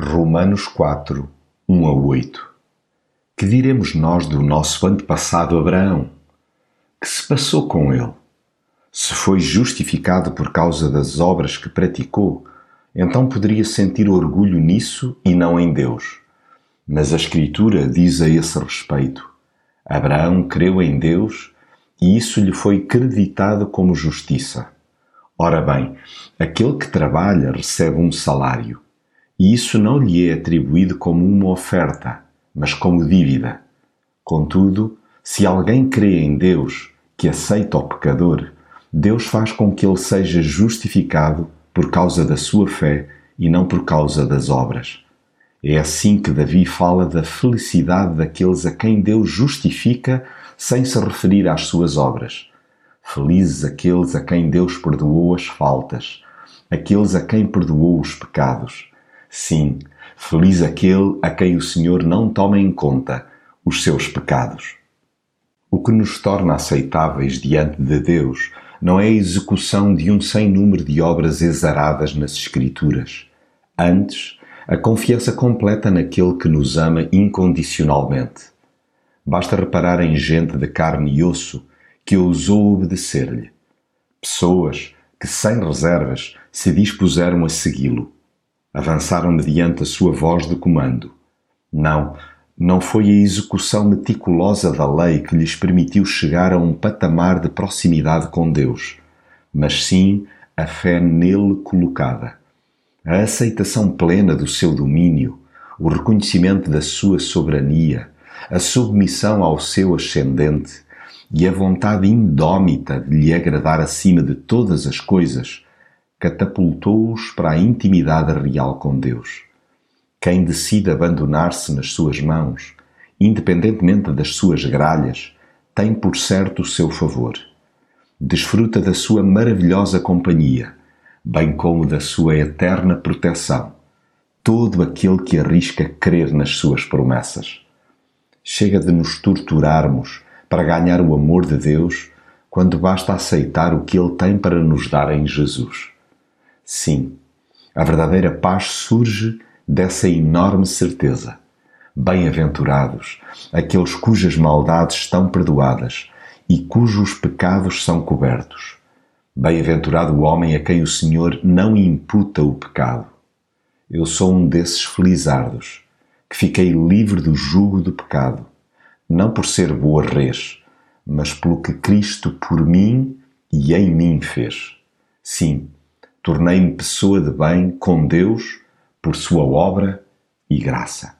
Romanos 4, 1 a 8 Que diremos nós do nosso antepassado Abraão? Que se passou com ele? Se foi justificado por causa das obras que praticou, então poderia sentir orgulho nisso e não em Deus. Mas a Escritura diz a esse respeito: Abraão creu em Deus e isso lhe foi creditado como justiça. Ora bem, aquele que trabalha recebe um salário e isso não lhe é atribuído como uma oferta, mas como dívida. Contudo, se alguém crê em Deus, que aceita o pecador, Deus faz com que ele seja justificado por causa da sua fé e não por causa das obras. É assim que Davi fala da felicidade daqueles a quem Deus justifica sem se referir às suas obras. Felizes aqueles a quem Deus perdoou as faltas, aqueles a quem perdoou os pecados Sim, feliz aquele a quem o Senhor não toma em conta os seus pecados. O que nos torna aceitáveis diante de Deus não é a execução de um sem número de obras exaradas nas Escrituras. Antes, a confiança completa naquele que nos ama incondicionalmente. Basta reparar em gente de carne e osso que ousou obedecer-lhe. Pessoas que, sem reservas, se dispuseram a segui-lo avançaram mediante a sua voz de comando. Não, não foi a execução meticulosa da lei que lhes permitiu chegar a um patamar de proximidade com Deus, mas sim a fé nele colocada. A aceitação plena do seu domínio, o reconhecimento da sua soberania, a submissão ao seu ascendente e a vontade indómita de lhe agradar acima de todas as coisas catapultou-os para a intimidade real com Deus. Quem decide abandonar-se nas suas mãos, independentemente das suas gralhas, tem por certo o seu favor. Desfruta da sua maravilhosa companhia, bem como da sua eterna proteção. Todo aquele que arrisca crer nas suas promessas. Chega de nos torturarmos para ganhar o amor de Deus quando basta aceitar o que Ele tem para nos dar em Jesus. Sim, a verdadeira paz surge dessa enorme certeza. Bem-aventurados aqueles cujas maldades estão perdoadas e cujos pecados são cobertos. Bem-aventurado o homem a quem o Senhor não imputa o pecado. Eu sou um desses felizardos, que fiquei livre do jugo do pecado, não por ser boa res, mas pelo que Cristo por mim e em mim fez. Sim, tornei-me pessoa de bem com Deus por sua obra e graça.